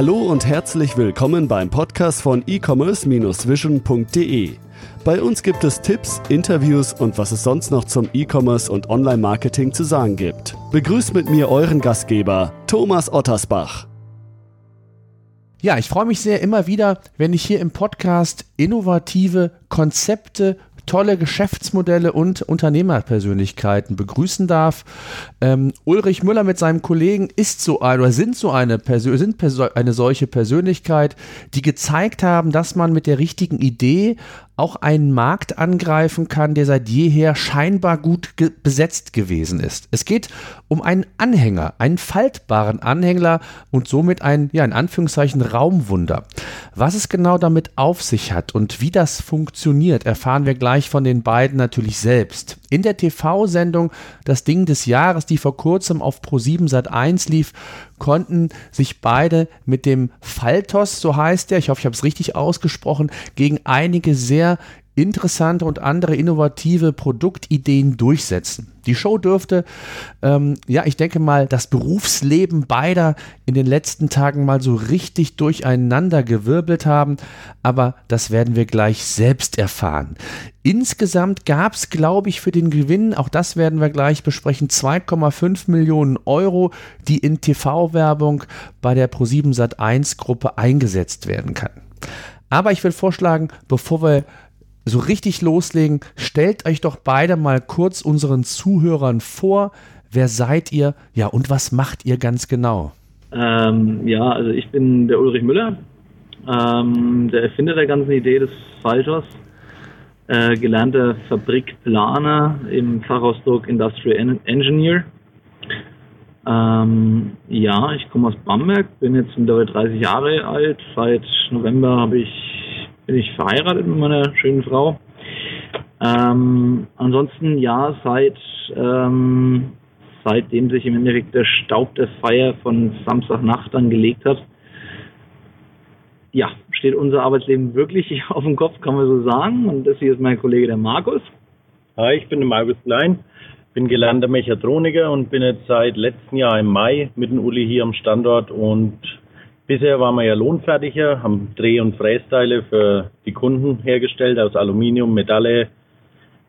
Hallo und herzlich willkommen beim Podcast von e-commerce-vision.de. Bei uns gibt es Tipps, Interviews und was es sonst noch zum E-Commerce und Online-Marketing zu sagen gibt. Begrüßt mit mir euren Gastgeber, Thomas Ottersbach. Ja, ich freue mich sehr immer wieder, wenn ich hier im Podcast innovative Konzepte tolle Geschäftsmodelle und Unternehmerpersönlichkeiten begrüßen darf. Ähm, Ulrich Müller mit seinem Kollegen ist so ein, oder sind so eine, Persön sind Persön eine solche Persönlichkeit, die gezeigt haben, dass man mit der richtigen Idee auch einen Markt angreifen kann, der seit jeher scheinbar gut ge besetzt gewesen ist. Es geht um einen Anhänger, einen faltbaren Anhänger und somit ein, ja, in Anführungszeichen Raumwunder. Was es genau damit auf sich hat und wie das funktioniert, erfahren wir gleich von den beiden natürlich selbst. In der TV-Sendung Das Ding des Jahres, die vor kurzem auf Pro7 Sat1 lief, konnten sich beide mit dem Faltos, so heißt er, ich hoffe, ich habe es richtig ausgesprochen, gegen einige sehr interessante und andere innovative Produktideen durchsetzen. Die Show dürfte, ähm, ja, ich denke mal, das Berufsleben beider in den letzten Tagen mal so richtig durcheinander gewirbelt haben, aber das werden wir gleich selbst erfahren. Insgesamt gab es, glaube ich, für den Gewinn, auch das werden wir gleich besprechen, 2,5 Millionen Euro, die in TV-Werbung bei der Pro7 Sat1 Gruppe eingesetzt werden kann. Aber ich will vorschlagen, bevor wir so richtig loslegen, stellt euch doch beide mal kurz unseren Zuhörern vor. Wer seid ihr? Ja, und was macht ihr ganz genau? Ähm, ja, also ich bin der Ulrich Müller, ähm, der Erfinder der ganzen Idee des Falters, äh, gelernter Fabrikplaner im Fachausdruck Industrial Engineer. Ähm, ja, ich komme aus Bamberg, bin jetzt mittlerweile 30 Jahre alt. Seit November habe ich bin ich verheiratet mit meiner schönen Frau. Ähm, ansonsten ja, seit ähm, seitdem sich im Endeffekt der Staub der Feier von Samstagnacht dann gelegt hat, ja, steht unser Arbeitsleben wirklich auf dem Kopf, kann man so sagen. Und das hier ist mein Kollege der Markus. Hi, ich bin der Markus Klein, bin gelernter Mechatroniker und bin jetzt seit letztem Jahr im Mai mit dem Uli hier am Standort und Bisher waren wir ja lohnfertiger, haben Dreh- und Frästeile für die Kunden hergestellt aus Aluminium, Metalle,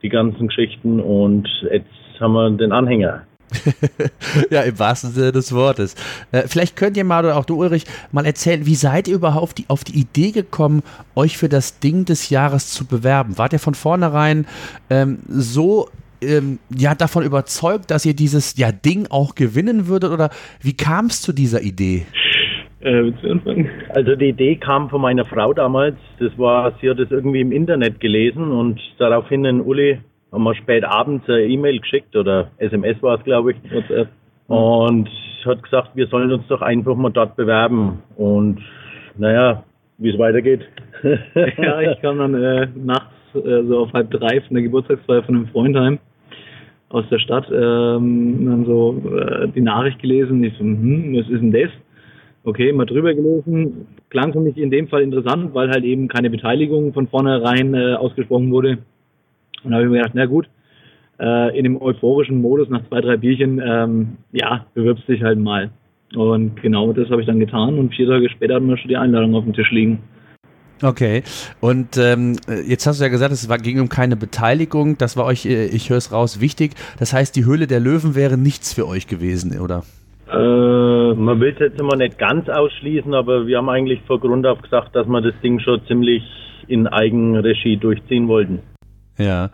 die ganzen Geschichten und jetzt haben wir den Anhänger. ja, im wahrsten Sinne des Wortes. Äh, vielleicht könnt ihr mal, oder auch du Ulrich, mal erzählen, wie seid ihr überhaupt auf die, auf die Idee gekommen, euch für das Ding des Jahres zu bewerben? Wart ihr von vornherein ähm, so ähm, ja, davon überzeugt, dass ihr dieses ja, Ding auch gewinnen würdet oder wie kam es zu dieser Idee? Äh, willst du anfangen? Also die Idee kam von meiner Frau damals. Das war, sie hat das irgendwie im Internet gelesen und daraufhin in Uli haben wir spät abends eine E-Mail geschickt oder SMS war es, glaube ich. WhatsApp. Und hat gesagt, wir sollen uns doch einfach mal dort bewerben. Und naja, wie es weitergeht. ja, ich kam dann äh, nachts äh, so auf halb drei von der Geburtstagsfeier von einem Freund heim aus der Stadt. Ähm, dann so äh, die Nachricht gelesen. Ich so, hm, was ist denn das? Okay, mal drüber gelesen. Klang für mich in dem Fall interessant, weil halt eben keine Beteiligung von vornherein äh, ausgesprochen wurde. Und da habe ich mir gedacht, na gut, äh, in dem euphorischen Modus nach zwei, drei Bierchen, ähm, ja, bewirbst dich halt mal. Und genau das habe ich dann getan und vier Tage später hatten wir schon die Einladung auf dem Tisch liegen. Okay, und ähm, jetzt hast du ja gesagt, es war, ging um keine Beteiligung, das war euch, äh, ich höre es raus, wichtig. Das heißt, die Höhle der Löwen wäre nichts für euch gewesen, oder? Äh, man will es jetzt immer nicht ganz ausschließen, aber wir haben eigentlich vor Grund auf gesagt, dass wir das Ding schon ziemlich in Eigenregie durchziehen wollten. Ja.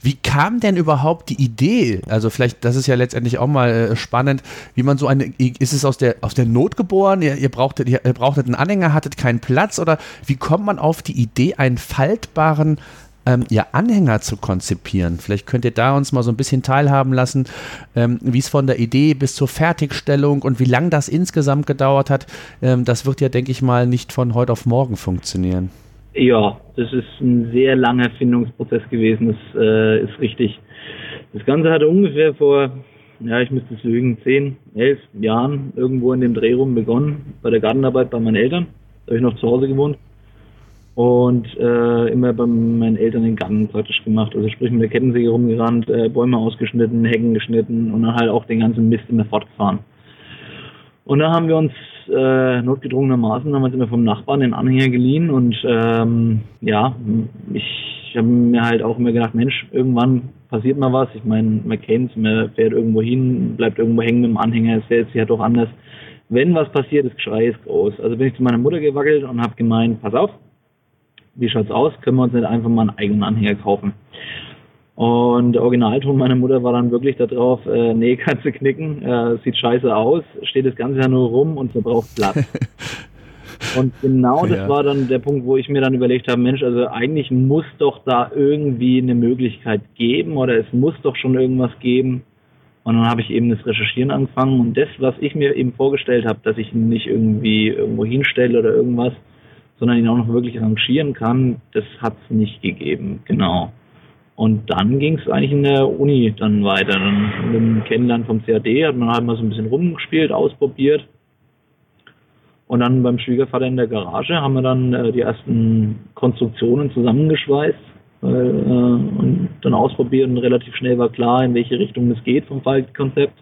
Wie kam denn überhaupt die Idee? Also vielleicht, das ist ja letztendlich auch mal äh, spannend, wie man so eine, ist es aus der, aus der Not geboren? Ihr, ihr, brauchtet, ihr, brauchtet einen Anhänger, hattet keinen Platz oder wie kommt man auf die Idee, einen faltbaren ähm, ja, Anhänger zu konzipieren. Vielleicht könnt ihr da uns mal so ein bisschen teilhaben lassen, ähm, wie es von der Idee bis zur Fertigstellung und wie lange das insgesamt gedauert hat. Ähm, das wird ja, denke ich mal, nicht von heute auf morgen funktionieren. Ja, das ist ein sehr langer Erfindungsprozess gewesen, das äh, ist richtig. Das Ganze hatte ungefähr vor, ja, ich müsste es lügen, zehn, elf Jahren irgendwo in dem Dreh rum begonnen, bei der Gartenarbeit bei meinen Eltern. Da habe ich noch zu Hause gewohnt und äh, immer bei meinen Eltern den Garten praktisch gemacht. Also sprich mit der Kettensäge rumgerannt, äh, Bäume ausgeschnitten, Hecken geschnitten und dann halt auch den ganzen Mist immer fortgefahren. Und da haben wir uns äh, notgedrungenermaßen wir mir vom Nachbarn den Anhänger geliehen und ähm, ja, ich habe mir halt auch immer gedacht, Mensch, irgendwann passiert mal was. Ich meine, man kennt man fährt irgendwo hin, bleibt irgendwo hängen mit dem Anhänger, es wäre jetzt ja doch anders. Wenn was passiert, das Geschrei ist groß. Also bin ich zu meiner Mutter gewackelt und habe gemeint, pass auf, wie schaut's aus? Können wir uns nicht einfach mal einen eigenen Anhänger kaufen? Und der Originalton meiner Mutter war dann wirklich darauf, äh, nee, kannst du knicken, äh, sieht scheiße aus, steht das Ganze ja nur rum und verbraucht Platz. und genau das ja. war dann der Punkt, wo ich mir dann überlegt habe, Mensch, also eigentlich muss doch da irgendwie eine Möglichkeit geben oder es muss doch schon irgendwas geben. Und dann habe ich eben das Recherchieren angefangen und das, was ich mir eben vorgestellt habe, dass ich ihn nicht irgendwie irgendwo hinstelle oder irgendwas, sondern ihn auch noch wirklich rangieren kann, das hat es nicht gegeben, genau. Und dann ging es eigentlich in der Uni dann weiter. Dann mit dem Kennenlernen vom CAD hat man halt mal so ein bisschen rumgespielt, ausprobiert. Und dann beim Schwiegervater in der Garage haben wir dann äh, die ersten Konstruktionen zusammengeschweißt äh, und dann ausprobiert und relativ schnell war klar, in welche Richtung es geht vom Faltkonzept.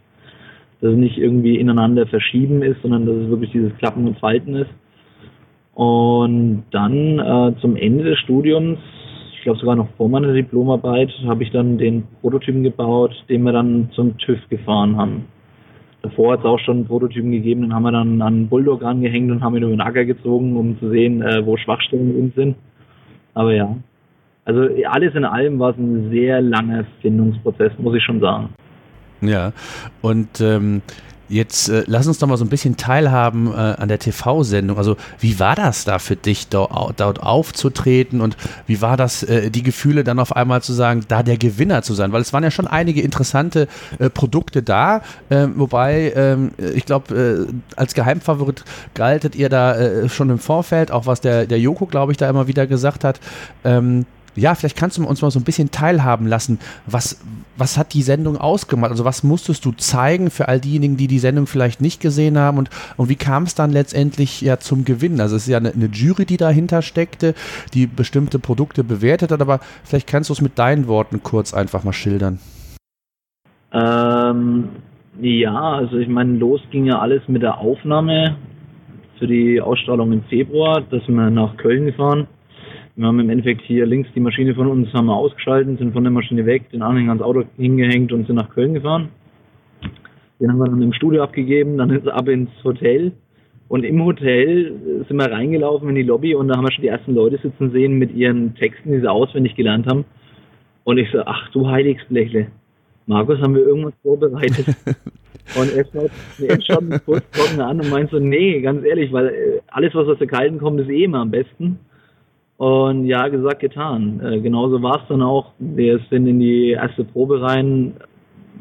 Dass es nicht irgendwie ineinander verschieben ist, sondern dass es wirklich dieses Klappen und Falten ist. Und dann äh, zum Ende des Studiums ich glaube sogar noch vor meiner Diplomarbeit, habe ich dann den Prototypen gebaut, den wir dann zum TÜV gefahren haben. Davor hat es auch schon einen Prototypen gegeben, den haben wir dann an Bulldog angehängt und haben ihn über den Acker gezogen, um zu sehen, äh, wo Schwachstellen sind. Aber ja, also alles in allem war es ein sehr langer Findungsprozess, muss ich schon sagen. Ja, und ähm, Jetzt äh, lass uns doch mal so ein bisschen teilhaben äh, an der TV-Sendung. Also wie war das da für dich, dort, dort aufzutreten und wie war das, äh, die Gefühle dann auf einmal zu sagen, da der Gewinner zu sein? Weil es waren ja schon einige interessante äh, Produkte da, ähm, wobei ähm, ich glaube, äh, als Geheimfavorit galtet ihr da äh, schon im Vorfeld, auch was der, der Joko, glaube ich, da immer wieder gesagt hat. Ähm, ja, vielleicht kannst du uns mal so ein bisschen teilhaben lassen. Was, was hat die Sendung ausgemacht? Also was musstest du zeigen für all diejenigen, die die Sendung vielleicht nicht gesehen haben? Und, und wie kam es dann letztendlich ja zum Gewinn? Also es ist ja eine, eine, Jury, die dahinter steckte, die bestimmte Produkte bewertet hat, aber vielleicht kannst du es mit deinen Worten kurz einfach mal schildern. Ähm, ja, also ich meine, los ging ja alles mit der Aufnahme für die Ausstrahlung im Februar, dass wir nach Köln gefahren wir haben im Endeffekt hier links die Maschine von uns haben wir ausgeschaltet, sind von der Maschine weg, den Anhänger ans Auto hingehängt und sind nach Köln gefahren. Den haben wir dann im Studio abgegeben, dann ist ab ins Hotel. Und im Hotel sind wir reingelaufen in die Lobby und da haben wir schon die ersten Leute sitzen sehen mit ihren Texten, die sie auswendig gelernt haben. Und ich so, ach du Heiligsblechle. Markus, haben wir irgendwas vorbereitet? und er schaut, er schaut mich kurz an und meint so, nee, ganz ehrlich, weil äh, alles, was aus der Kalten kommt, ist eh immer am besten. Und ja, gesagt, getan. Äh, genauso war es dann auch. Wir sind in die erste Probe rein.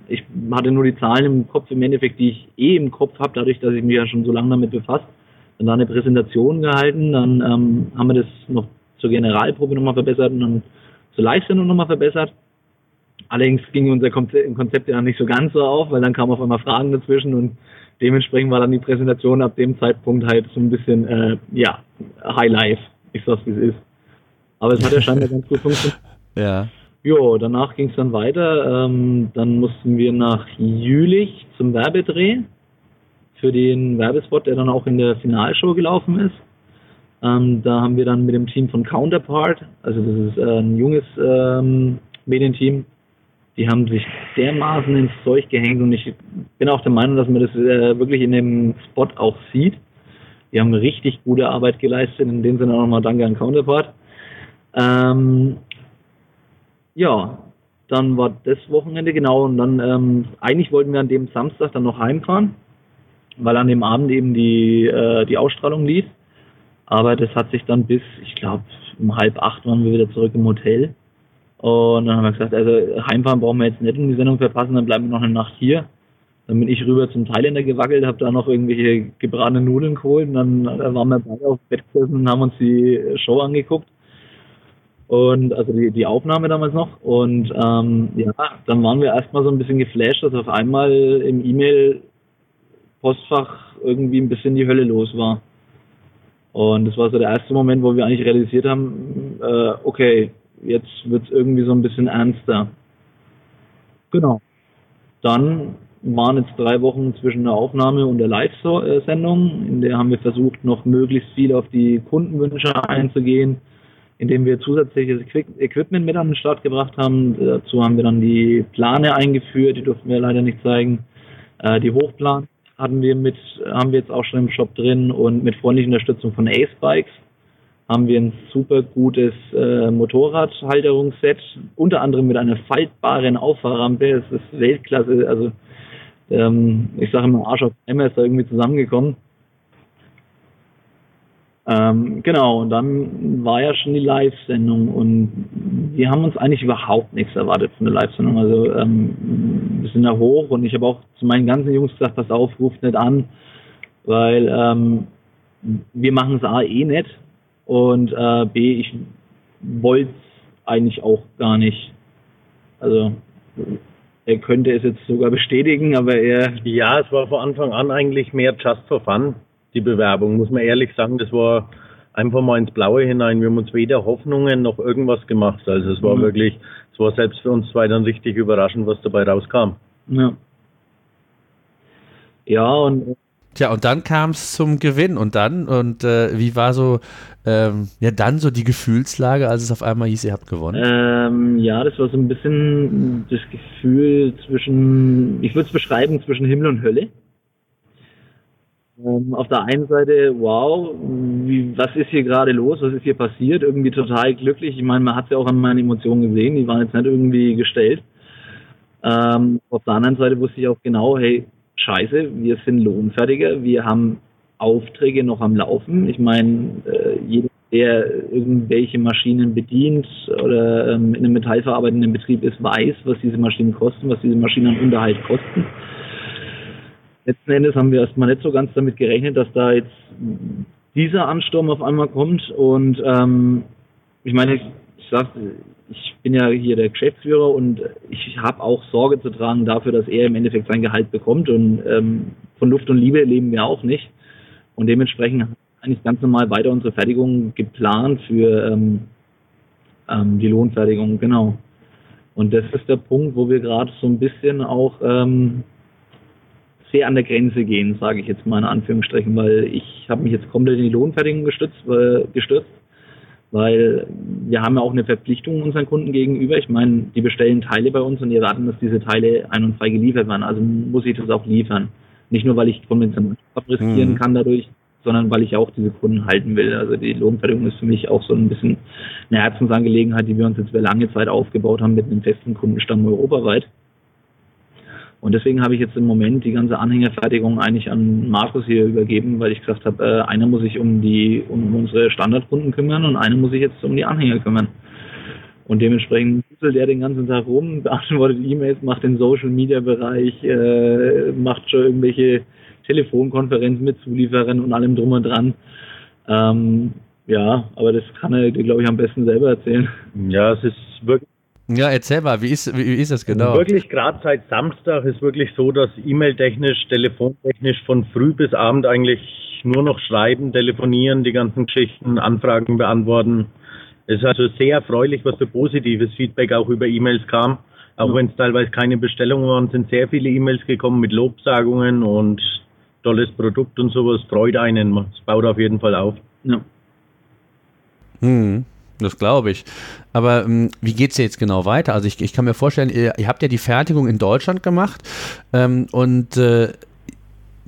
Ich hatte nur die Zahlen im Kopf, im Endeffekt, die ich eh im Kopf habe, dadurch, dass ich mich ja schon so lange damit befasst. Dann da eine Präsentation gehalten, dann ähm, haben wir das noch zur Generalprobe nochmal verbessert und dann zur Live-Sendung nochmal verbessert. Allerdings ging unser Konzept ja nicht so ganz so auf, weil dann kamen auf einmal Fragen dazwischen und dementsprechend war dann die Präsentation ab dem Zeitpunkt halt so ein bisschen, äh, ja, High Life. Ich sag's, wie es ist. Aber es hat ja scheinbar ganz gut funktioniert. Ja. Jo, danach ging es dann weiter. Ähm, dann mussten wir nach Jülich zum Werbedreh für den Werbespot, der dann auch in der Finalshow gelaufen ist. Ähm, da haben wir dann mit dem Team von Counterpart, also das ist äh, ein junges ähm, Medienteam, die haben sich dermaßen ins Zeug gehängt und ich bin auch der Meinung, dass man das äh, wirklich in dem Spot auch sieht. Die haben richtig gute Arbeit geleistet, in dem Sinne auch nochmal Danke an Counterpart. Ähm, ja, dann war das Wochenende genau und dann ähm, eigentlich wollten wir an dem Samstag dann noch heimfahren, weil an dem Abend eben die äh, die Ausstrahlung lief. Aber das hat sich dann bis, ich glaube, um halb acht waren wir wieder zurück im Hotel. Und dann haben wir gesagt, also heimfahren brauchen wir jetzt nicht in die Sendung verpassen, dann bleiben wir noch eine Nacht hier. Dann bin ich rüber zum Thailänder gewackelt, habe da noch irgendwelche gebratene Nudeln geholt und dann waren wir beide auf Bett gesessen und haben uns die Show angeguckt. Und also die, die Aufnahme damals noch. Und ähm, ja, dann waren wir erstmal so ein bisschen geflasht, dass auf einmal im E-Mail-Postfach irgendwie ein bisschen die Hölle los war. Und das war so der erste Moment, wo wir eigentlich realisiert haben, äh, okay, jetzt wird es irgendwie so ein bisschen ernster. Genau. Dann waren jetzt drei Wochen zwischen der Aufnahme und der Live-Sendung. In der haben wir versucht, noch möglichst viel auf die Kundenwünsche einzugehen, indem wir zusätzliches Equipment mit an den Start gebracht haben. Dazu haben wir dann die Plane eingeführt, die durften wir leider nicht zeigen. Äh, die Hochplan hatten wir mit, haben wir jetzt auch schon im Shop drin und mit freundlicher Unterstützung von Ace Bikes haben wir ein super gutes äh, Motorradhalterungsset, unter anderem mit einer faltbaren Auffahrrampe. Es ist Weltklasse, also ähm, ich sage immer Arsch auf Eimer ist da irgendwie zusammengekommen. Ähm, genau, und dann war ja schon die Live-Sendung und wir haben uns eigentlich überhaupt nichts erwartet von der Live-Sendung. Also ähm, wir sind da hoch und ich habe auch zu meinen ganzen Jungs gesagt, pass auf, ruft nicht an, weil ähm, wir machen es A eh nicht und äh, B, ich wollte es eigentlich auch gar nicht. Also er könnte es jetzt sogar bestätigen, aber er. Ja, es war von Anfang an eigentlich mehr just for fun, die Bewerbung, muss man ehrlich sagen. Das war einfach mal ins Blaue hinein. Wir haben uns weder Hoffnungen noch irgendwas gemacht. Also es war mhm. wirklich, es war selbst für uns zwei dann richtig überraschend, was dabei rauskam. Ja. Ja, und Tja, und dann kam es zum Gewinn und dann, und äh, wie war so, ähm, ja, dann so die Gefühlslage, als es auf einmal hieß, ihr habt gewonnen? Ähm, ja, das war so ein bisschen das Gefühl zwischen, ich würde es beschreiben, zwischen Himmel und Hölle. Ähm, auf der einen Seite, wow, wie, was ist hier gerade los, was ist hier passiert? Irgendwie total glücklich. Ich meine, man hat es ja auch an meinen Emotionen gesehen, die waren jetzt nicht irgendwie gestellt. Ähm, auf der anderen Seite wusste ich auch genau, hey, scheiße, wir sind Lohnfertiger, wir haben Aufträge noch am Laufen. Ich meine, äh, jeder, der irgendwelche Maschinen bedient oder ähm, in einem metallverarbeitenden Betrieb ist, weiß, was diese Maschinen kosten, was diese Maschinen an Unterhalt kosten. Letzten Endes haben wir erstmal nicht so ganz damit gerechnet, dass da jetzt dieser Ansturm auf einmal kommt und ähm, ich meine, ich, ich sag, ich bin ja hier der Geschäftsführer und ich habe auch Sorge zu tragen dafür, dass er im Endeffekt sein Gehalt bekommt und ähm, von Luft und Liebe leben wir auch nicht. Und dementsprechend eigentlich ganz normal weiter unsere Fertigung geplant für ähm, ähm, die Lohnfertigung, genau. Und das ist der Punkt, wo wir gerade so ein bisschen auch ähm, sehr an der Grenze gehen, sage ich jetzt mal in Anführungsstrichen, weil ich habe mich jetzt komplett in die Lohnfertigung gestützt, äh, gestürzt weil wir haben ja auch eine Verpflichtung unseren Kunden gegenüber. Ich meine, die bestellen Teile bei uns und die erwarten, dass diese Teile ein- und frei geliefert werden. Also muss ich das auch liefern. Nicht nur, weil ich konventionell riskieren mhm. kann dadurch, sondern weil ich auch diese Kunden halten will. Also die Lohnfertigung ist für mich auch so ein bisschen eine Herzensangelegenheit, die wir uns jetzt über lange Zeit aufgebaut haben mit einem festen Kundenstamm europaweit. Und deswegen habe ich jetzt im Moment die ganze Anhängerfertigung eigentlich an Markus hier übergeben, weil ich gesagt habe, äh, einer muss sich um die um unsere Standardkunden kümmern und einer muss sich jetzt um die Anhänger kümmern. Und dementsprechend düselt er den ganzen Tag rum, beantwortet E-Mails, macht den Social Media Bereich, äh, macht schon irgendwelche Telefonkonferenzen mit Zulieferern und allem drum und dran. Ähm, ja, aber das kann er, glaube ich, am besten selber erzählen. Ja, es ist wirklich ja, erzähl mal, wie ist, wie, wie ist das genau? Wirklich, gerade seit Samstag ist wirklich so, dass E-Mail-technisch, telefontechnisch von früh bis Abend eigentlich nur noch schreiben, telefonieren, die ganzen Geschichten, Anfragen beantworten. Es ist also sehr erfreulich, was für positives Feedback auch über E-Mails kam. Auch wenn es teilweise keine Bestellungen waren, sind sehr viele E-Mails gekommen mit Lobsagungen und tolles Produkt und sowas. Freut einen. Es baut auf jeden Fall auf. Ja. Hm. Das glaube ich. Aber ähm, wie geht es jetzt genau weiter? Also ich, ich kann mir vorstellen, ihr, ihr, habt ja die Fertigung in Deutschland gemacht ähm, und äh,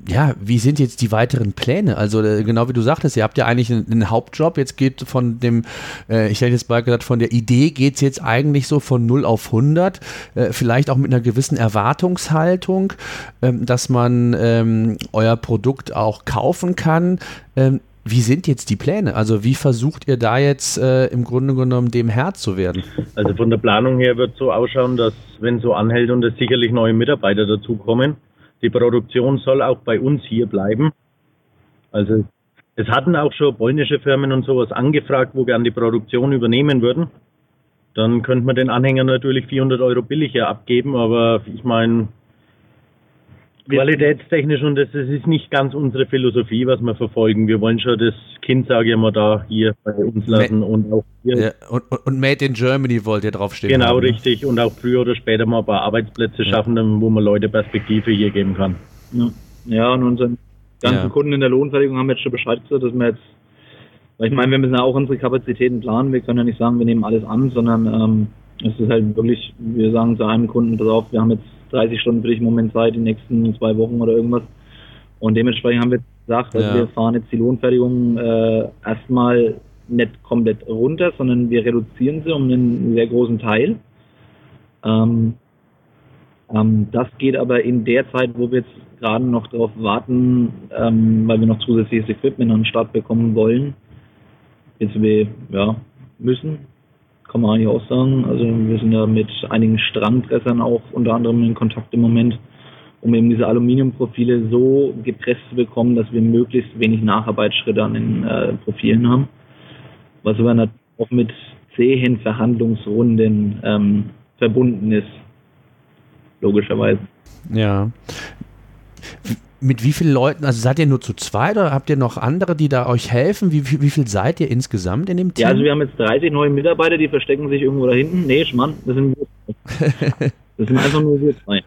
ja, wie sind jetzt die weiteren Pläne? Also äh, genau wie du sagtest, ihr habt ja eigentlich einen, einen Hauptjob. Jetzt geht von dem, äh, ich hätte jetzt mal gesagt, von der Idee geht es jetzt eigentlich so von 0 auf 100. Äh, vielleicht auch mit einer gewissen Erwartungshaltung, ähm, dass man ähm, euer Produkt auch kaufen kann. Wie sind jetzt die Pläne? Also wie versucht ihr da jetzt äh, im Grunde genommen dem Herr zu werden? Also von der Planung her wird so ausschauen, dass wenn so anhält und es sicherlich neue Mitarbeiter dazukommen, die Produktion soll auch bei uns hier bleiben. Also es hatten auch schon polnische Firmen und sowas angefragt, wo gern die Produktion übernehmen würden. Dann könnte man den Anhänger natürlich 400 Euro billiger abgeben, aber ich meine, qualitätstechnisch und das, das ist nicht ganz unsere Philosophie, was wir verfolgen. Wir wollen schon das Kind, sage ich mal, da hier bei uns lassen Ma und auch hier. Ja, und, und, Made in Germany wollt ihr draufstehen. Genau, haben, ne? richtig. Und auch früher oder später mal ein paar Arbeitsplätze ja. schaffen, wo man Leute Perspektive hier geben kann. Ja, ja und unseren ganzen ja. Kunden in der Lohnfertigung haben jetzt schon Bescheid gesagt, dass wir jetzt, weil ich meine, wir müssen ja auch unsere Kapazitäten planen. Wir können ja nicht sagen, wir nehmen alles an, sondern ähm, es ist halt wirklich, wir sagen zu einem Kunden, pass auf, wir haben jetzt 30 Stunden für dich im Moment Zeit, die nächsten zwei Wochen oder irgendwas. Und dementsprechend haben wir gesagt, also ja. wir fahren jetzt die Lohnfertigung äh, erstmal nicht komplett runter, sondern wir reduzieren sie um einen sehr großen Teil. Ähm, ähm, das geht aber in der Zeit, wo wir jetzt gerade noch darauf warten, ähm, weil wir noch zusätzliches Equipment an den Start bekommen wollen, jetzt wir ja, müssen, kann man eigentlich auch sagen. Also wir sind ja mit einigen Strandpressern auch unter anderem in Kontakt im Moment, um eben diese Aluminiumprofile so gepresst zu bekommen, dass wir möglichst wenig Nacharbeitsschritte an den äh, Profilen haben. Was aber natürlich auch mit zähen Verhandlungsrunden ähm, verbunden ist, logischerweise. Ja mit wie vielen Leuten, also seid ihr nur zu zweit oder habt ihr noch andere, die da euch helfen? Wie, wie, wie viel seid ihr insgesamt in dem Team? Ja, also wir haben jetzt 30 neue Mitarbeiter, die verstecken sich irgendwo da hinten. Nee, Schmann, das sind wir Das sind einfach nur wir zwei.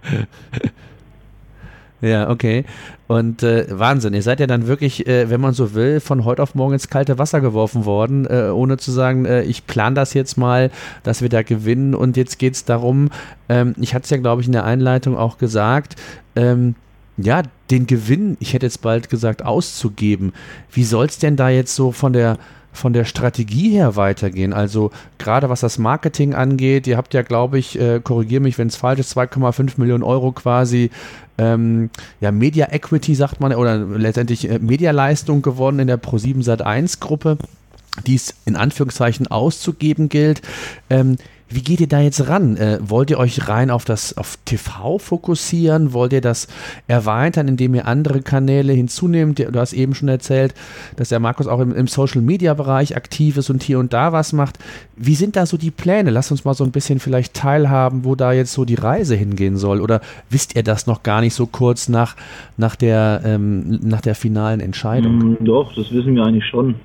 Ja, okay. Und äh, Wahnsinn, ihr seid ja dann wirklich, äh, wenn man so will, von heute auf morgen ins kalte Wasser geworfen worden, äh, ohne zu sagen, äh, ich plane das jetzt mal, dass wir da gewinnen. Und jetzt geht es darum, ähm, ich hatte es ja, glaube ich, in der Einleitung auch gesagt, ähm, ja, den Gewinn, ich hätte jetzt bald gesagt, auszugeben. Wie soll es denn da jetzt so von der, von der Strategie her weitergehen? Also gerade was das Marketing angeht, ihr habt ja, glaube ich, äh, korrigiere mich, wenn es falsch ist, 2,5 Millionen Euro quasi ähm, ja, Media Equity, sagt man, oder letztendlich äh, Medialeistung gewonnen in der Pro7 Sat1 Gruppe die es in Anführungszeichen auszugeben gilt. Ähm, wie geht ihr da jetzt ran? Äh, wollt ihr euch rein auf das auf TV fokussieren? Wollt ihr das erweitern, indem ihr andere Kanäle hinzunehmt? Du hast eben schon erzählt, dass der Markus auch im, im Social Media Bereich aktiv ist und hier und da was macht. Wie sind da so die Pläne? Lass uns mal so ein bisschen vielleicht teilhaben, wo da jetzt so die Reise hingehen soll. Oder wisst ihr das noch gar nicht so kurz nach, nach, der, ähm, nach der finalen Entscheidung? Mm, doch, das wissen wir eigentlich schon.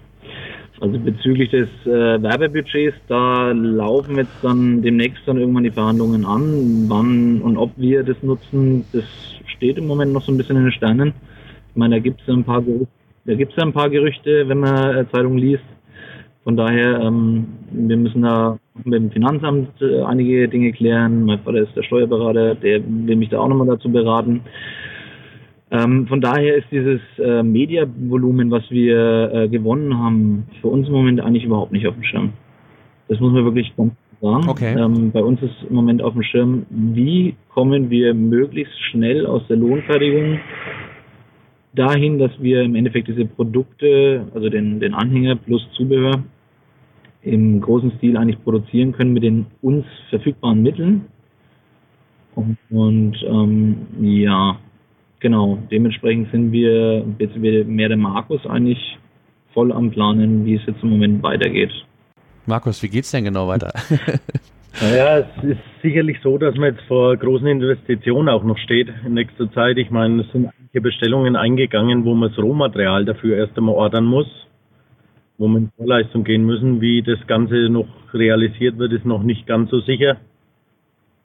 Also bezüglich des äh, Werbebudgets, da laufen jetzt dann demnächst dann irgendwann die Verhandlungen an. Wann und ob wir das nutzen, das steht im Moment noch so ein bisschen in den Sternen. Ich meine, da gibt es ein paar Gerüchte, da gibt es ein paar Gerüchte, wenn man Zeitungen liest. Von daher, ähm, wir müssen da mit dem Finanzamt äh, einige Dinge klären. Mein Vater ist der Steuerberater, der will mich da auch nochmal dazu beraten. Ähm, von daher ist dieses äh, Mediavolumen, was wir äh, gewonnen haben, für uns im Moment eigentlich überhaupt nicht auf dem Schirm. Das muss man wirklich ganz sagen. Okay. Ähm, bei uns ist im Moment auf dem Schirm, wie kommen wir möglichst schnell aus der Lohnfertigung dahin, dass wir im Endeffekt diese Produkte, also den, den Anhänger plus Zubehör, im großen Stil eigentlich produzieren können mit den uns verfügbaren Mitteln. Und, und ähm, ja, Genau, dementsprechend sind wir, jetzt mehr der Markus eigentlich voll am Planen, wie es jetzt im Moment weitergeht. Markus, wie geht's denn genau weiter? naja, es ist sicherlich so, dass man jetzt vor großen Investitionen auch noch steht in nächster Zeit. Ich meine, es sind einige Bestellungen eingegangen, wo man das Rohmaterial dafür erst einmal ordern muss, wo man in Vorleistung gehen müssen. Wie das Ganze noch realisiert wird, ist noch nicht ganz so sicher.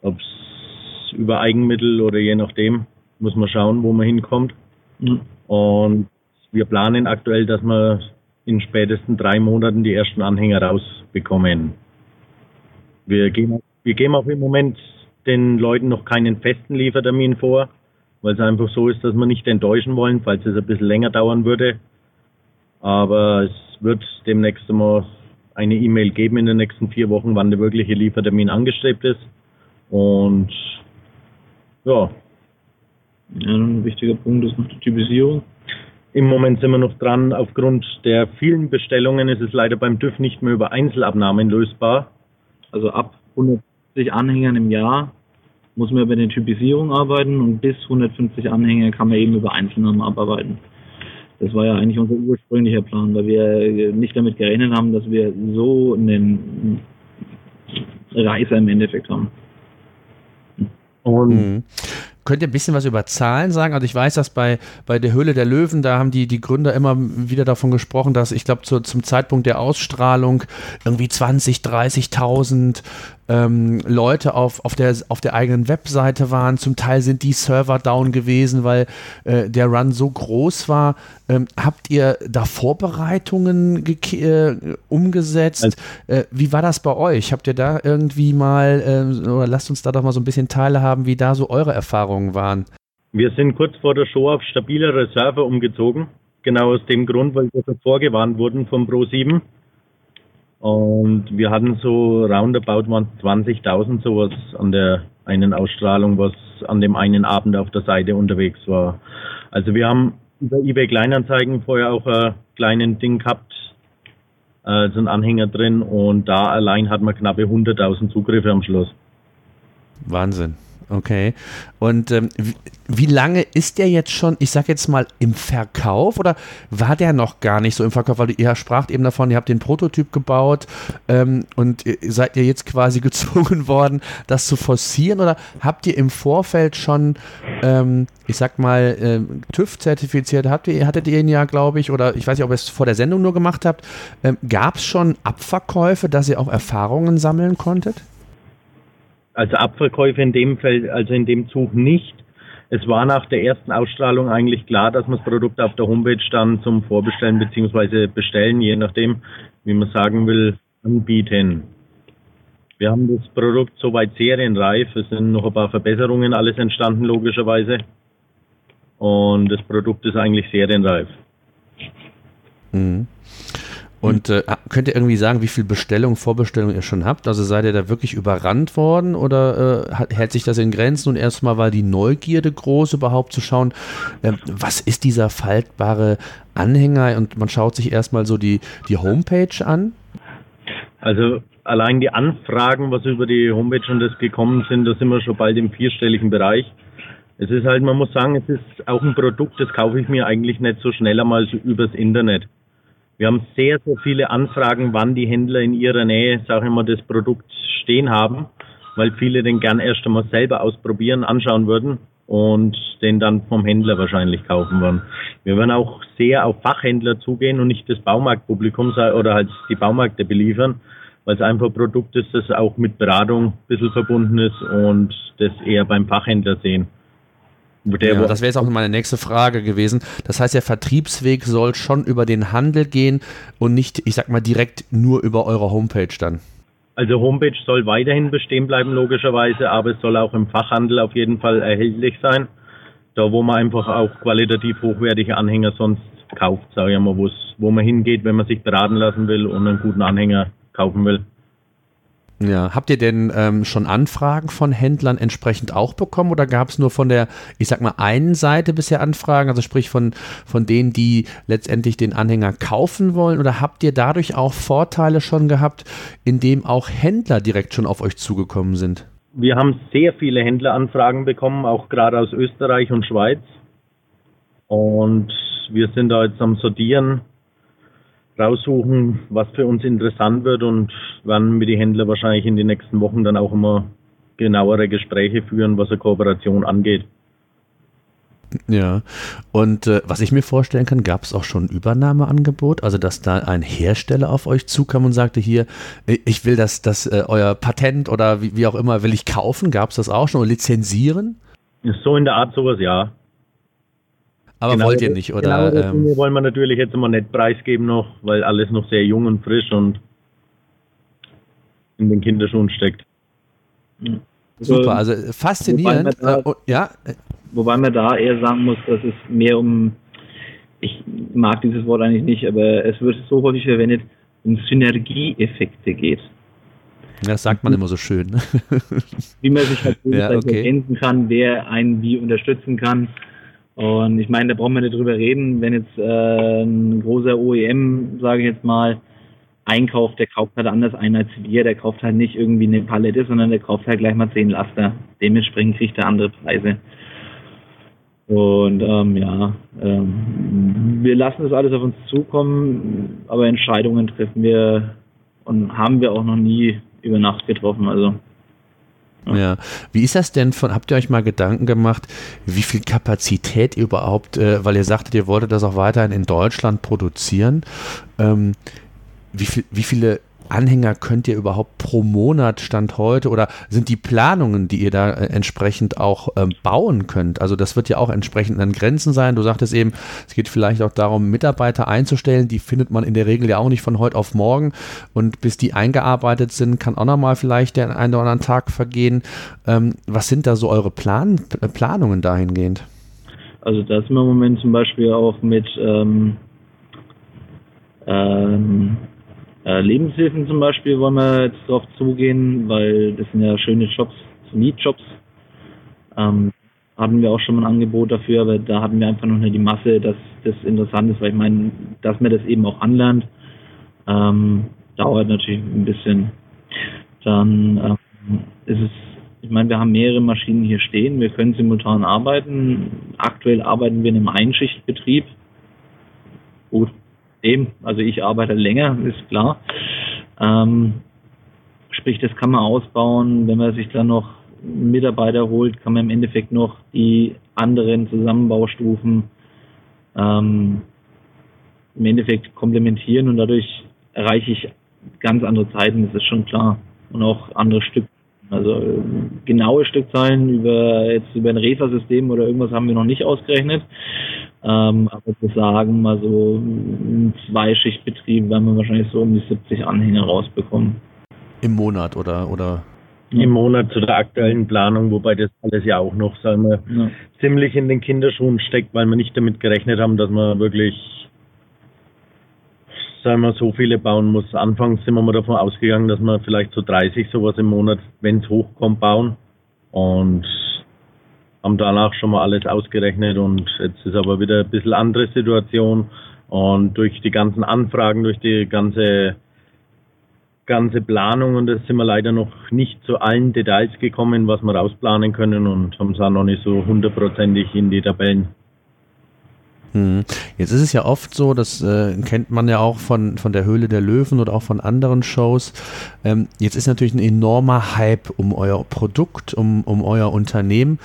Ob es über Eigenmittel oder je nachdem muss man schauen, wo man hinkommt. Mhm. Und wir planen aktuell, dass wir in spätestens drei Monaten die ersten Anhänger rausbekommen. Wir geben, wir geben auch im Moment den Leuten noch keinen festen Liefertermin vor, weil es einfach so ist, dass wir nicht enttäuschen wollen, falls es ein bisschen länger dauern würde. Aber es wird demnächst mal eine E-Mail geben in den nächsten vier Wochen, wann der wirkliche Liefertermin angestrebt ist. Und ja, ja, ein wichtiger Punkt ist noch die Typisierung. Im Moment sind wir noch dran. Aufgrund der vielen Bestellungen ist es leider beim TÜV nicht mehr über Einzelabnahmen lösbar. Also ab 150 Anhängern im Jahr muss man über eine Typisierung arbeiten und bis 150 Anhänger kann man eben über Einzelnamen abarbeiten. Das war ja eigentlich unser ursprünglicher Plan, weil wir nicht damit gerechnet haben, dass wir so einen Reißer im Endeffekt haben. Und mhm. Könnt ihr ein bisschen was über Zahlen sagen? Also ich weiß, dass bei, bei der Höhle der Löwen, da haben die, die Gründer immer wieder davon gesprochen, dass ich glaube, zu, zum Zeitpunkt der Ausstrahlung irgendwie 20, 30.000 ähm, Leute auf, auf, der, auf der eigenen Webseite waren. Zum Teil sind die Server down gewesen, weil äh, der Run so groß war. Ähm, habt ihr da Vorbereitungen äh, umgesetzt? Also, äh, wie war das bei euch? Habt ihr da irgendwie mal, äh, oder lasst uns da doch mal so ein bisschen teilhaben, wie da so eure Erfahrungen waren? Wir sind kurz vor der Show auf stabilere Server umgezogen. Genau aus dem Grund, weil wir vorgewarnt wurden vom Pro 7 und wir hatten so roundabout 20.000 sowas an der einen Ausstrahlung, was an dem einen Abend auf der Seite unterwegs war. Also wir haben über eBay Kleinanzeigen vorher auch ein kleines Ding gehabt, äh, so ein Anhänger drin und da allein hat man knappe 100.000 Zugriffe am Schluss. Wahnsinn. Okay. Und ähm, wie, wie, lange ist der jetzt schon, ich sag jetzt mal, im Verkauf oder war der noch gar nicht so im Verkauf? Weil ihr spracht eben davon, ihr habt den Prototyp gebaut ähm, und seid ihr jetzt quasi gezwungen worden, das zu forcieren oder habt ihr im Vorfeld schon, ähm, ich sag mal, ähm, TÜV zertifiziert? Habt ihr, hattet ihr ihn ja, glaube ich, oder ich weiß nicht, ob ihr es vor der Sendung nur gemacht habt. Ähm, Gab es schon Abverkäufe, dass ihr auch Erfahrungen sammeln konntet? Also Abverkäufe in dem Fall, also in dem Zug nicht. Es war nach der ersten Ausstrahlung eigentlich klar, dass man das Produkt auf der Homepage dann zum Vorbestellen bzw. bestellen, je nachdem, wie man sagen will, anbieten. Wir haben das Produkt soweit serienreif. Es sind noch ein paar Verbesserungen alles entstanden, logischerweise. Und das Produkt ist eigentlich serienreif. Mhm. Und äh, könnt ihr irgendwie sagen, wie viel Bestellung, Vorbestellung ihr schon habt? Also seid ihr da wirklich überrannt worden oder äh, hält sich das in Grenzen? Und erstmal war die Neugierde groß, überhaupt zu schauen, äh, was ist dieser faltbare Anhänger? Und man schaut sich erstmal so die, die Homepage an. Also allein die Anfragen, was über die Homepage und das gekommen sind, da sind wir schon bald im vierstelligen Bereich. Es ist halt, man muss sagen, es ist auch ein Produkt, das kaufe ich mir eigentlich nicht so schnell einmal so übers Internet. Wir haben sehr, sehr viele Anfragen, wann die Händler in ihrer Nähe, sage ich mal, das Produkt stehen haben, weil viele den gern erst einmal selber ausprobieren, anschauen würden und den dann vom Händler wahrscheinlich kaufen würden. Wir werden auch sehr auf Fachhändler zugehen und nicht das Baumarktpublikum oder halt die Baumärkte beliefern, weil es einfach ein Produkt ist, das auch mit Beratung ein bisschen verbunden ist und das eher beim Fachhändler sehen. Ja, das wäre jetzt auch meine nächste Frage gewesen. Das heißt, der Vertriebsweg soll schon über den Handel gehen und nicht, ich sag mal, direkt nur über eure Homepage dann. Also Homepage soll weiterhin bestehen bleiben, logischerweise, aber es soll auch im Fachhandel auf jeden Fall erhältlich sein. Da, wo man einfach auch qualitativ hochwertige Anhänger sonst kauft, sage ich mal, wo man hingeht, wenn man sich beraten lassen will und einen guten Anhänger kaufen will. Ja, habt ihr denn ähm, schon Anfragen von Händlern entsprechend auch bekommen oder gab es nur von der, ich sag mal, einen Seite bisher Anfragen, also sprich von, von denen, die letztendlich den Anhänger kaufen wollen oder habt ihr dadurch auch Vorteile schon gehabt, indem auch Händler direkt schon auf euch zugekommen sind? Wir haben sehr viele Händleranfragen bekommen, auch gerade aus Österreich und Schweiz. Und wir sind da jetzt am Sortieren, raussuchen, was für uns interessant wird und werden mit den Händlern wahrscheinlich in den nächsten Wochen dann auch immer genauere Gespräche führen, was eine Kooperation angeht. Ja, und äh, was ich mir vorstellen kann, gab es auch schon ein Übernahmeangebot, also dass da ein Hersteller auf euch zukam und sagte, hier, ich will das, das äh, euer Patent oder wie, wie, auch immer, will ich kaufen, gab es das auch schon oder lizenzieren? So in der Art sowas, ja. Aber genau, wollt ihr nicht, oder? Genau, ähm, wollen wir natürlich jetzt immer nicht preisgeben noch, weil alles noch sehr jung und frisch und in den Kinderschuhen steckt. Super, also faszinierend. Wobei man, da, äh, ja. wobei man da eher sagen muss, dass es mehr um, ich mag dieses Wort eigentlich nicht, aber es wird so häufig verwendet, um Synergieeffekte geht. Das sagt man immer so schön. wie man sich halt ja, okay. ergänzen kann, wer einen wie unterstützen kann. Und ich meine, da brauchen wir nicht drüber reden, wenn jetzt äh, ein großer OEM, sage ich jetzt mal, einkauft, der kauft halt anders ein als wir, der kauft halt nicht irgendwie eine Palette, sondern der kauft halt gleich mal zehn Laster. Dementsprechend kriegt er andere Preise. Und ähm, ja, ähm, wir lassen das alles auf uns zukommen, aber Entscheidungen treffen wir und haben wir auch noch nie über Nacht getroffen. Also Ja. Wie ist das denn von, habt ihr euch mal Gedanken gemacht, wie viel Kapazität ihr überhaupt, äh, weil ihr sagtet, ihr wolltet das auch weiterhin in Deutschland produzieren, ähm, wie, viel, wie viele Anhänger könnt ihr überhaupt pro Monat Stand heute oder sind die Planungen, die ihr da äh, entsprechend auch ähm, bauen könnt? Also das wird ja auch entsprechend an Grenzen sein. Du sagtest eben, es geht vielleicht auch darum, Mitarbeiter einzustellen. Die findet man in der Regel ja auch nicht von heute auf morgen. Und bis die eingearbeitet sind, kann auch nochmal vielleicht der einen oder anderen Tag vergehen. Ähm, was sind da so eure Plan äh, Planungen dahingehend? Also da sind wir im Moment zum Beispiel auch mit ähm, ähm, äh, Lebenshilfen zum Beispiel wollen wir jetzt drauf zugehen, weil das sind ja schöne Jobs, Mietjobs. Ähm, hatten wir auch schon mal ein Angebot dafür, aber da hatten wir einfach noch nicht die Masse, dass das interessant ist, weil ich meine, dass man das eben auch anlernt, ähm, dauert natürlich ein bisschen. Dann ähm, ist es, ich meine, wir haben mehrere Maschinen hier stehen, wir können simultan arbeiten. Aktuell arbeiten wir in einem Einschichtbetrieb. Gut, Eben, also ich arbeite länger, ist klar. Ähm, sprich, das kann man ausbauen. Wenn man sich dann noch Mitarbeiter holt, kann man im Endeffekt noch die anderen Zusammenbaustufen ähm, im Endeffekt komplementieren und dadurch erreiche ich ganz andere Zeiten, das ist schon klar. Und auch andere Stück. Also genaue Stückzahlen über jetzt über ein Refa-System oder irgendwas haben wir noch nicht ausgerechnet. Ähm, aber zu sagen, mal so ein Zweischichtbetrieb werden wir wahrscheinlich so um die 70 Anhänger rausbekommen. Im Monat oder oder? Im Monat zu der aktuellen Planung, wobei das alles ja auch noch, sagen wir, ja. ziemlich in den Kinderschuhen steckt, weil wir nicht damit gerechnet haben, dass man wirklich, sagen wir, so viele bauen muss. Anfangs sind wir mal davon ausgegangen, dass wir vielleicht so 30 sowas im Monat, wenn es hochkommt, bauen. Und haben danach schon mal alles ausgerechnet und jetzt ist aber wieder ein bisschen andere Situation und durch die ganzen Anfragen, durch die ganze ganze Planung und das sind wir leider noch nicht zu allen Details gekommen, was wir rausplanen können und haben es auch noch nicht so hundertprozentig in die Tabellen. Hm. Jetzt ist es ja oft so, das äh, kennt man ja auch von, von der Höhle der Löwen oder auch von anderen Shows. Ähm, jetzt ist natürlich ein enormer Hype um euer Produkt, um, um euer Unternehmen.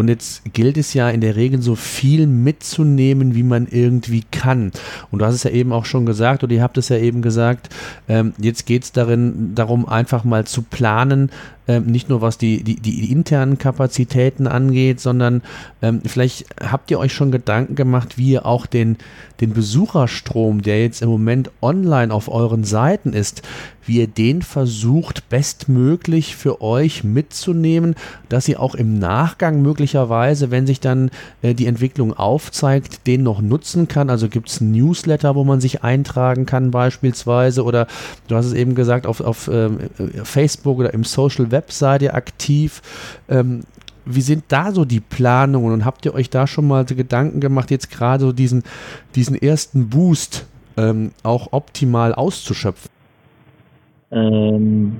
Und jetzt gilt es ja in der Regel so viel mitzunehmen, wie man irgendwie kann. Und du hast es ja eben auch schon gesagt, oder ihr habt es ja eben gesagt, ähm, jetzt geht es darin darum, einfach mal zu planen, ähm, nicht nur was die, die, die, internen Kapazitäten angeht, sondern ähm, vielleicht habt ihr euch schon Gedanken gemacht, wie ihr auch den, den Besucherstrom, der jetzt im Moment online auf euren Seiten ist, wie ihr den versucht, bestmöglich für euch mitzunehmen, dass ihr auch im Nachgang möglicherweise, wenn sich dann äh, die Entwicklung aufzeigt, den noch nutzen kann. Also gibt es Newsletter, wo man sich eintragen kann beispielsweise oder du hast es eben gesagt, auf, auf äh, Facebook oder im Social Web ihr aktiv. Ähm, wie sind da so die Planungen und habt ihr euch da schon mal Gedanken gemacht, jetzt gerade so diesen, diesen ersten Boost ähm, auch optimal auszuschöpfen? Ähm,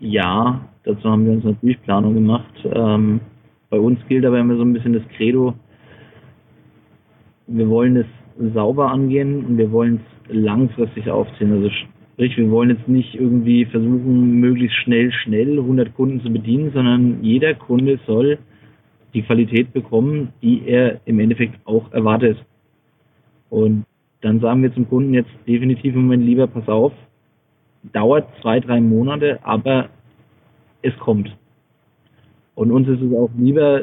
ja, dazu haben wir uns natürlich Planung gemacht. Ähm, bei uns gilt aber immer so ein bisschen das Credo, wir wollen es sauber angehen und wir wollen es langfristig aufziehen. Also sprich, wir wollen jetzt nicht irgendwie versuchen, möglichst schnell, schnell 100 Kunden zu bedienen, sondern jeder Kunde soll die Qualität bekommen, die er im Endeffekt auch erwartet. Und dann sagen wir zum Kunden jetzt definitiv im Moment lieber, pass auf, dauert zwei, drei Monate, aber es kommt. Und uns ist es auch lieber,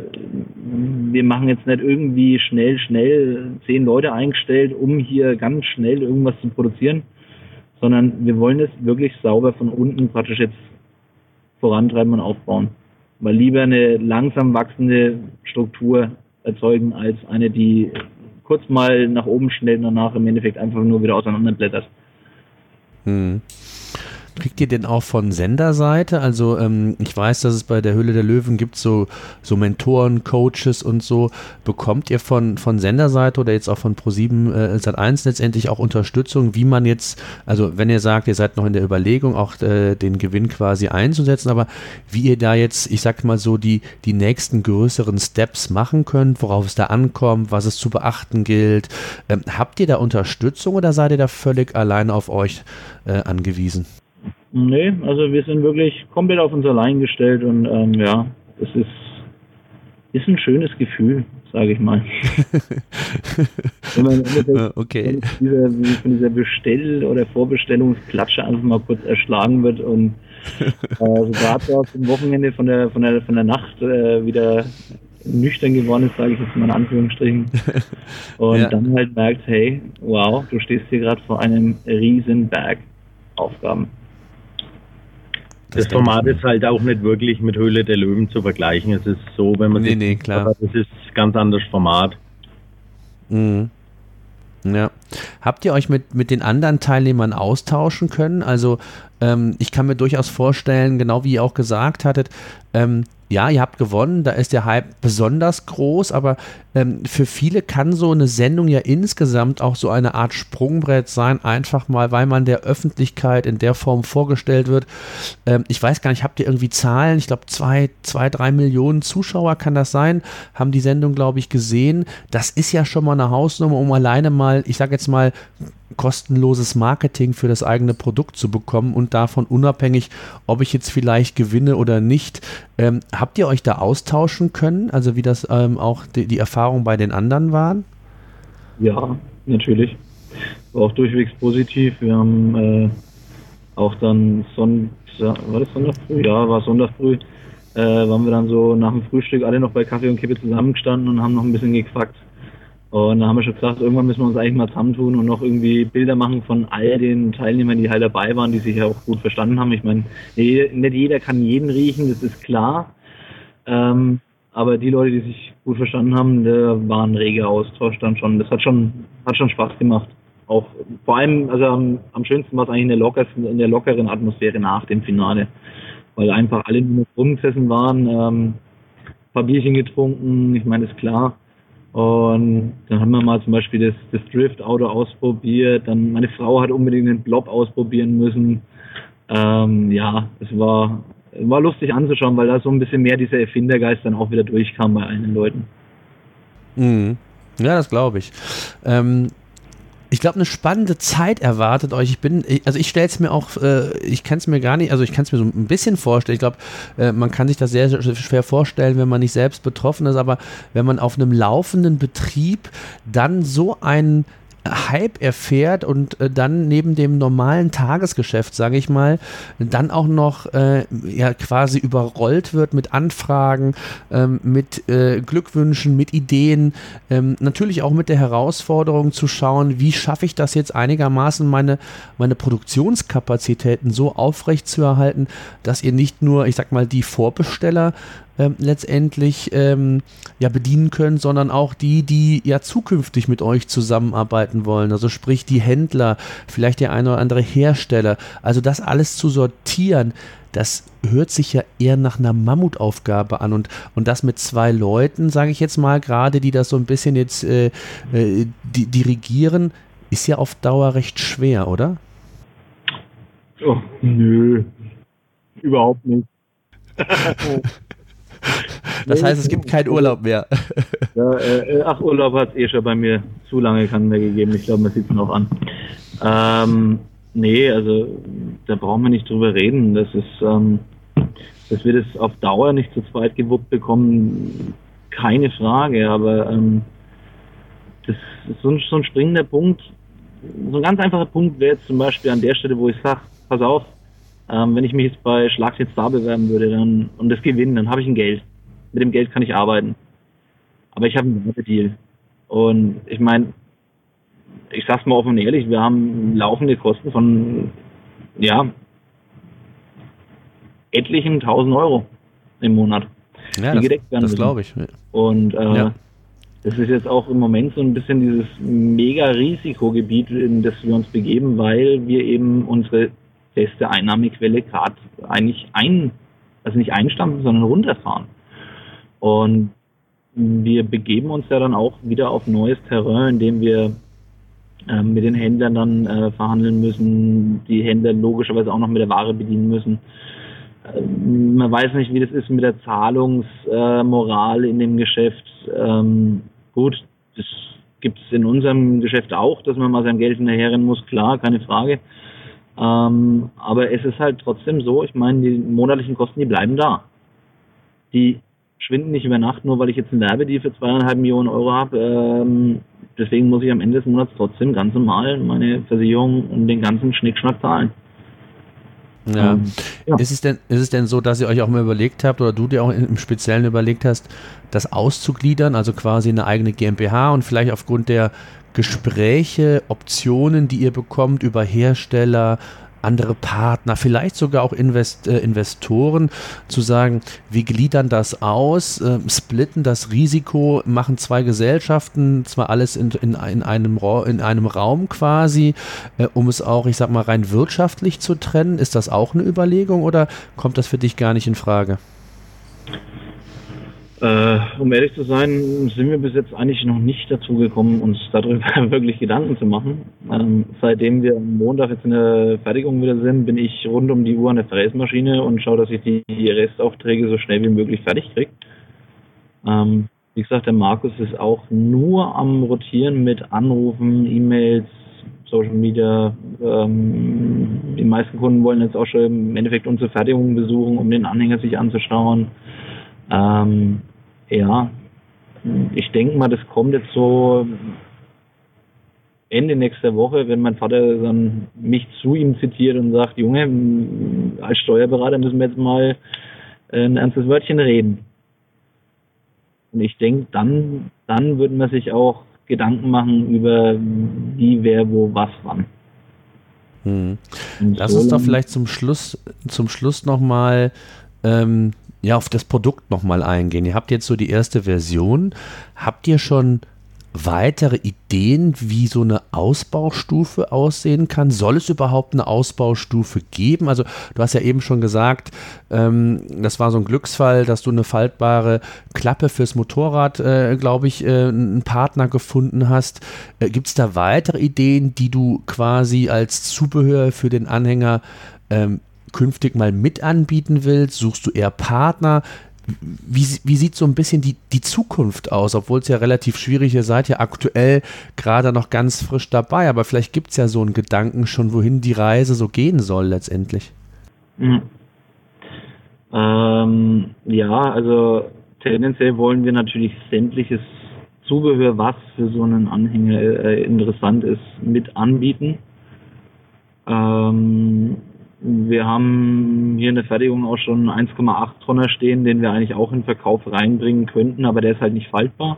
wir machen jetzt nicht irgendwie schnell, schnell zehn Leute eingestellt, um hier ganz schnell irgendwas zu produzieren, sondern wir wollen es wirklich sauber von unten praktisch jetzt vorantreiben und aufbauen. Weil lieber eine langsam wachsende Struktur erzeugen, als eine, die kurz mal nach oben schnell und danach im Endeffekt einfach nur wieder auseinanderblättert. Hm. Kriegt ihr denn auch von Senderseite? Also ähm, ich weiß, dass es bei der Höhle der Löwen gibt so, so Mentoren, Coaches und so. Bekommt ihr von, von Senderseite oder jetzt auch von Pro7 äh, Sat1 letztendlich auch Unterstützung, wie man jetzt, also wenn ihr sagt, ihr seid noch in der Überlegung, auch äh, den Gewinn quasi einzusetzen, aber wie ihr da jetzt, ich sag mal so, die, die nächsten größeren Steps machen könnt, worauf es da ankommt, was es zu beachten gilt. Ähm, habt ihr da Unterstützung oder seid ihr da völlig allein auf euch äh, angewiesen? Nee, also wir sind wirklich komplett auf uns allein gestellt und ähm, ja, es ist, ist ein schönes Gefühl, sage ich mal. Wenn man okay. von dieser, von dieser Bestell- oder Vorbestellungsklatsche einfach mal kurz erschlagen wird und äh, so gerade so am Wochenende von der, von der, von der Nacht äh, wieder nüchtern geworden ist, sage ich jetzt mal in Anführungsstrichen. Und ja. dann halt merkt, hey, wow, du stehst hier gerade vor einem riesen Berg Aufgaben. Das, das Format ist halt auch nicht wirklich mit Höhle der Löwen zu vergleichen. Es ist so, wenn man nee, nee, klar. Das ist ganz anderes Format. Mhm. Ja. Habt ihr euch mit, mit den anderen Teilnehmern austauschen können? Also ähm, ich kann mir durchaus vorstellen, genau wie ihr auch gesagt hattet, ähm, ja, ihr habt gewonnen, da ist der Hype besonders groß, aber ähm, für viele kann so eine Sendung ja insgesamt auch so eine Art Sprungbrett sein, einfach mal, weil man der Öffentlichkeit in der Form vorgestellt wird. Ähm, ich weiß gar nicht, habt ihr irgendwie Zahlen? Ich glaube, zwei, zwei, drei Millionen Zuschauer kann das sein, haben die Sendung, glaube ich, gesehen. Das ist ja schon mal eine Hausnummer, um alleine mal, ich sage jetzt mal, kostenloses Marketing für das eigene Produkt zu bekommen und davon unabhängig, ob ich jetzt vielleicht gewinne oder nicht. Ähm, habt ihr euch da austauschen können? Also wie das ähm, auch die, die Erfahrungen bei den anderen waren? Ja, natürlich. War auch durchwegs positiv. Wir haben äh, auch dann Sonntag, war das Sonntag früh? Ja, war Sonntag früh. Äh, waren wir dann so nach dem Frühstück alle noch bei Kaffee und Kippe zusammengestanden und haben noch ein bisschen gequackt. Und da haben wir schon gesagt, irgendwann müssen wir uns eigentlich mal zusammentun und noch irgendwie Bilder machen von all den Teilnehmern, die halt dabei waren, die sich ja auch gut verstanden haben. Ich meine, nicht jeder kann jeden riechen, das ist klar. Ähm, aber die Leute, die sich gut verstanden haben, da war ein reger Austausch dann schon. Das hat schon, hat schon Spaß gemacht. Auch vor allem, also am, am schönsten war es eigentlich in der, lockersten, in der lockeren Atmosphäre nach dem Finale. Weil einfach alle nur rumgesessen waren, ähm, paar Bierchen getrunken, ich meine, ist klar und dann haben wir mal zum Beispiel das, das Drift-Auto ausprobiert. Dann meine Frau hat unbedingt den Blob ausprobieren müssen. Ähm, ja, es war, war lustig anzuschauen, weil da so ein bisschen mehr dieser Erfindergeist dann auch wieder durchkam bei allen Leuten. Mhm. Ja, das glaube ich. Ähm, ich glaube, eine spannende Zeit erwartet euch. Ich bin, also ich stelle es mir auch, äh, ich kann es mir gar nicht, also ich kann es mir so ein bisschen vorstellen. Ich glaube, äh, man kann sich das sehr, sehr schwer vorstellen, wenn man nicht selbst betroffen ist, aber wenn man auf einem laufenden Betrieb dann so einen Hype erfährt und äh, dann neben dem normalen Tagesgeschäft, sage ich mal, dann auch noch äh, ja quasi überrollt wird mit Anfragen, ähm, mit äh, Glückwünschen, mit Ideen, ähm, natürlich auch mit der Herausforderung zu schauen, wie schaffe ich das jetzt einigermaßen meine, meine Produktionskapazitäten so aufrecht zu erhalten, dass ihr nicht nur, ich sag mal, die Vorbesteller ähm, letztendlich ähm, ja bedienen können, sondern auch die, die ja zukünftig mit euch zusammenarbeiten wollen. Also sprich die Händler, vielleicht der eine oder andere Hersteller. Also das alles zu sortieren, das hört sich ja eher nach einer Mammutaufgabe an und, und das mit zwei Leuten, sage ich jetzt mal, gerade die das so ein bisschen jetzt äh, äh, dirigieren, ist ja auf Dauer recht schwer, oder? Oh, nö, überhaupt nicht. Das heißt, es gibt keinen Urlaub mehr. Ja, äh, äh, ach, Urlaub hat es eh schon bei mir zu lange kann mehr gegeben. Ich glaube, man sieht es noch an. Ähm, nee, also da brauchen wir nicht drüber reden. Das ist, ähm, dass wir das auf Dauer nicht zu zweit gewuppt bekommen, keine Frage. Aber ähm, das ist so ein, so ein springender Punkt. So ein ganz einfacher Punkt wäre jetzt zum Beispiel an der Stelle, wo ich sage, pass auf, ähm, wenn ich mich jetzt bei Schlag jetzt da bewerben würde dann, und das gewinnen, dann habe ich ein Geld. Mit dem Geld kann ich arbeiten. Aber ich habe einen Werbedeal. Und ich meine, ich sag's mal offen und ehrlich, wir haben laufende Kosten von, ja, etlichen tausend Euro im Monat, ja, die das, gedeckt werden. Das glaube ich. Und äh, ja. das ist jetzt auch im Moment so ein bisschen dieses mega Risikogebiet, in das wir uns begeben, weil wir eben unsere feste Einnahmequelle gerade eigentlich ein, also nicht einstampfen, sondern runterfahren. Und wir begeben uns ja dann auch wieder auf neues Terrain, indem wir äh, mit den Händlern dann äh, verhandeln müssen, die Händler logischerweise auch noch mit der Ware bedienen müssen. Äh, man weiß nicht, wie das ist mit der Zahlungsmoral in dem Geschäft. Ähm, gut, das gibt es in unserem Geschäft auch, dass man mal sein Geld hinterherrennen muss, klar, keine Frage. Ähm, aber es ist halt trotzdem so, ich meine, die monatlichen Kosten, die bleiben da. Die schwinden nicht über Nacht, nur weil ich jetzt einen Werbedeal für zweieinhalb Millionen Euro habe. Ähm, deswegen muss ich am Ende des Monats trotzdem ganz normal meine Versicherung und den ganzen Schnickschnack zahlen. Ja. Ähm, ja. Ist, es denn, ist es denn so, dass ihr euch auch mal überlegt habt oder du dir auch im Speziellen überlegt hast, das auszugliedern, also quasi eine eigene GmbH und vielleicht aufgrund der Gespräche, Optionen, die ihr bekommt über Hersteller, andere Partner, vielleicht sogar auch Invest, äh, Investoren, zu sagen, wir gliedern das aus, äh, splitten das Risiko, machen zwei Gesellschaften, zwar alles in, in, in, einem, in einem Raum quasi, äh, um es auch, ich sag mal, rein wirtschaftlich zu trennen. Ist das auch eine Überlegung oder kommt das für dich gar nicht in Frage? Äh, um ehrlich zu sein, sind wir bis jetzt eigentlich noch nicht dazu gekommen, uns darüber wirklich Gedanken zu machen. Ähm, seitdem wir am Montag jetzt in der Fertigung wieder sind, bin ich rund um die Uhr an der Fräsmaschine und schaue, dass ich die Restaufträge so schnell wie möglich fertig kriege. Ähm, wie gesagt, der Markus ist auch nur am Rotieren mit Anrufen, E-Mails, Social Media. Ähm, die meisten Kunden wollen jetzt auch schon im Endeffekt unsere Fertigung besuchen, um den Anhänger sich anzuschauen. Ähm, ja, ich denke mal, das kommt jetzt so Ende nächster Woche, wenn mein Vater dann mich zu ihm zitiert und sagt, Junge, als Steuerberater müssen wir jetzt mal ein ernstes Wörtchen reden. Und ich denke, dann, dann würden wir sich auch Gedanken machen über wie, wer, wo, was, wann. Hm. Lass uns doch vielleicht zum Schluss, zum Schluss nochmal ähm, ja, auf das Produkt nochmal eingehen. Ihr habt jetzt so die erste Version. Habt ihr schon weitere Ideen, wie so eine Ausbaustufe aussehen kann? Soll es überhaupt eine Ausbaustufe geben? Also du hast ja eben schon gesagt, ähm, das war so ein Glücksfall, dass du eine faltbare Klappe fürs Motorrad, äh, glaube ich, äh, einen Partner gefunden hast. Äh, Gibt es da weitere Ideen, die du quasi als Zubehör für den Anhänger ähm, künftig mal mit anbieten willst? Suchst du eher Partner? Wie, wie sieht so ein bisschen die, die Zukunft aus? Obwohl es ja relativ schwierig ist, ihr seid ja aktuell gerade noch ganz frisch dabei, aber vielleicht gibt es ja so einen Gedanken schon, wohin die Reise so gehen soll letztendlich. Mhm. Ähm, ja, also tendenziell wollen wir natürlich sämtliches Zubehör, was für so einen Anhänger äh, interessant ist, mit anbieten. Ähm, wir haben hier in der Fertigung auch schon 1,8 Tonner stehen, den wir eigentlich auch in Verkauf reinbringen könnten, aber der ist halt nicht faltbar.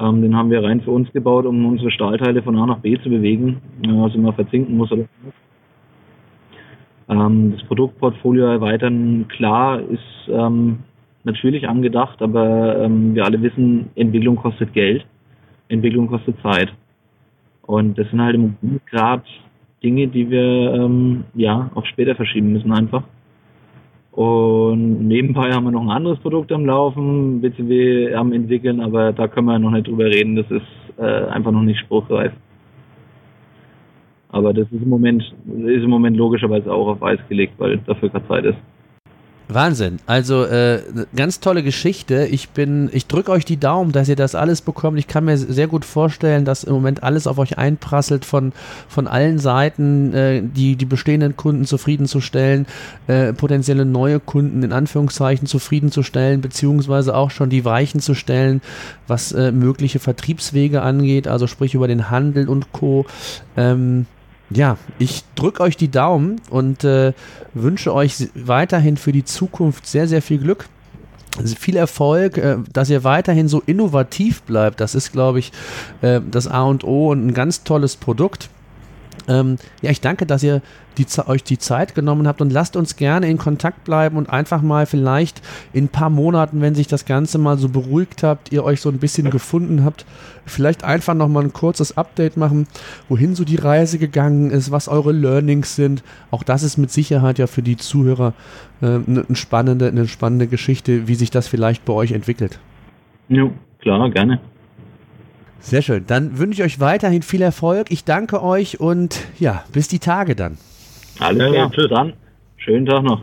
Ähm, den haben wir rein für uns gebaut, um unsere Stahlteile von A nach B zu bewegen, äh, was immer verzinken muss. Oder ähm, das Produktportfolio erweitern, klar, ist ähm, natürlich angedacht, aber ähm, wir alle wissen, Entwicklung kostet Geld, Entwicklung kostet Zeit. Und das sind halt im Moment Dinge, die wir ähm, ja auch später verschieben müssen einfach. Und nebenbei haben wir noch ein anderes Produkt am Laufen, BCW am entwickeln, aber da können wir noch nicht drüber reden. Das ist äh, einfach noch nicht spruchreif. Aber das ist im Moment, ist im Moment logischerweise auch auf Eis gelegt, weil dafür keine Zeit ist. Wahnsinn. Also äh, ganz tolle Geschichte. Ich bin, ich drücke euch die Daumen, dass ihr das alles bekommt. Ich kann mir sehr gut vorstellen, dass im Moment alles auf euch einprasselt von, von allen Seiten, äh, die, die bestehenden Kunden zufriedenzustellen, äh, potenzielle neue Kunden in Anführungszeichen zufriedenzustellen, beziehungsweise auch schon die Weichen zu stellen, was äh, mögliche Vertriebswege angeht, also sprich über den Handel und Co. Ähm, ja, ich drücke euch die Daumen und äh, wünsche euch weiterhin für die Zukunft sehr, sehr viel Glück. Viel Erfolg, äh, dass ihr weiterhin so innovativ bleibt. Das ist, glaube ich, äh, das A und O und ein ganz tolles Produkt. Ähm, ja, ich danke, dass ihr die, euch die Zeit genommen habt und lasst uns gerne in Kontakt bleiben und einfach mal vielleicht in ein paar Monaten, wenn sich das Ganze mal so beruhigt habt, ihr euch so ein bisschen gefunden habt, vielleicht einfach nochmal ein kurzes Update machen, wohin so die Reise gegangen ist, was eure Learnings sind. Auch das ist mit Sicherheit ja für die Zuhörer äh, eine, spannende, eine spannende Geschichte, wie sich das vielleicht bei euch entwickelt. Ja, klar, gerne. Sehr schön. Dann wünsche ich euch weiterhin viel Erfolg. Ich danke euch und ja, bis die Tage dann. Alles klar. Ja, tschüss. Dann schönen Tag noch.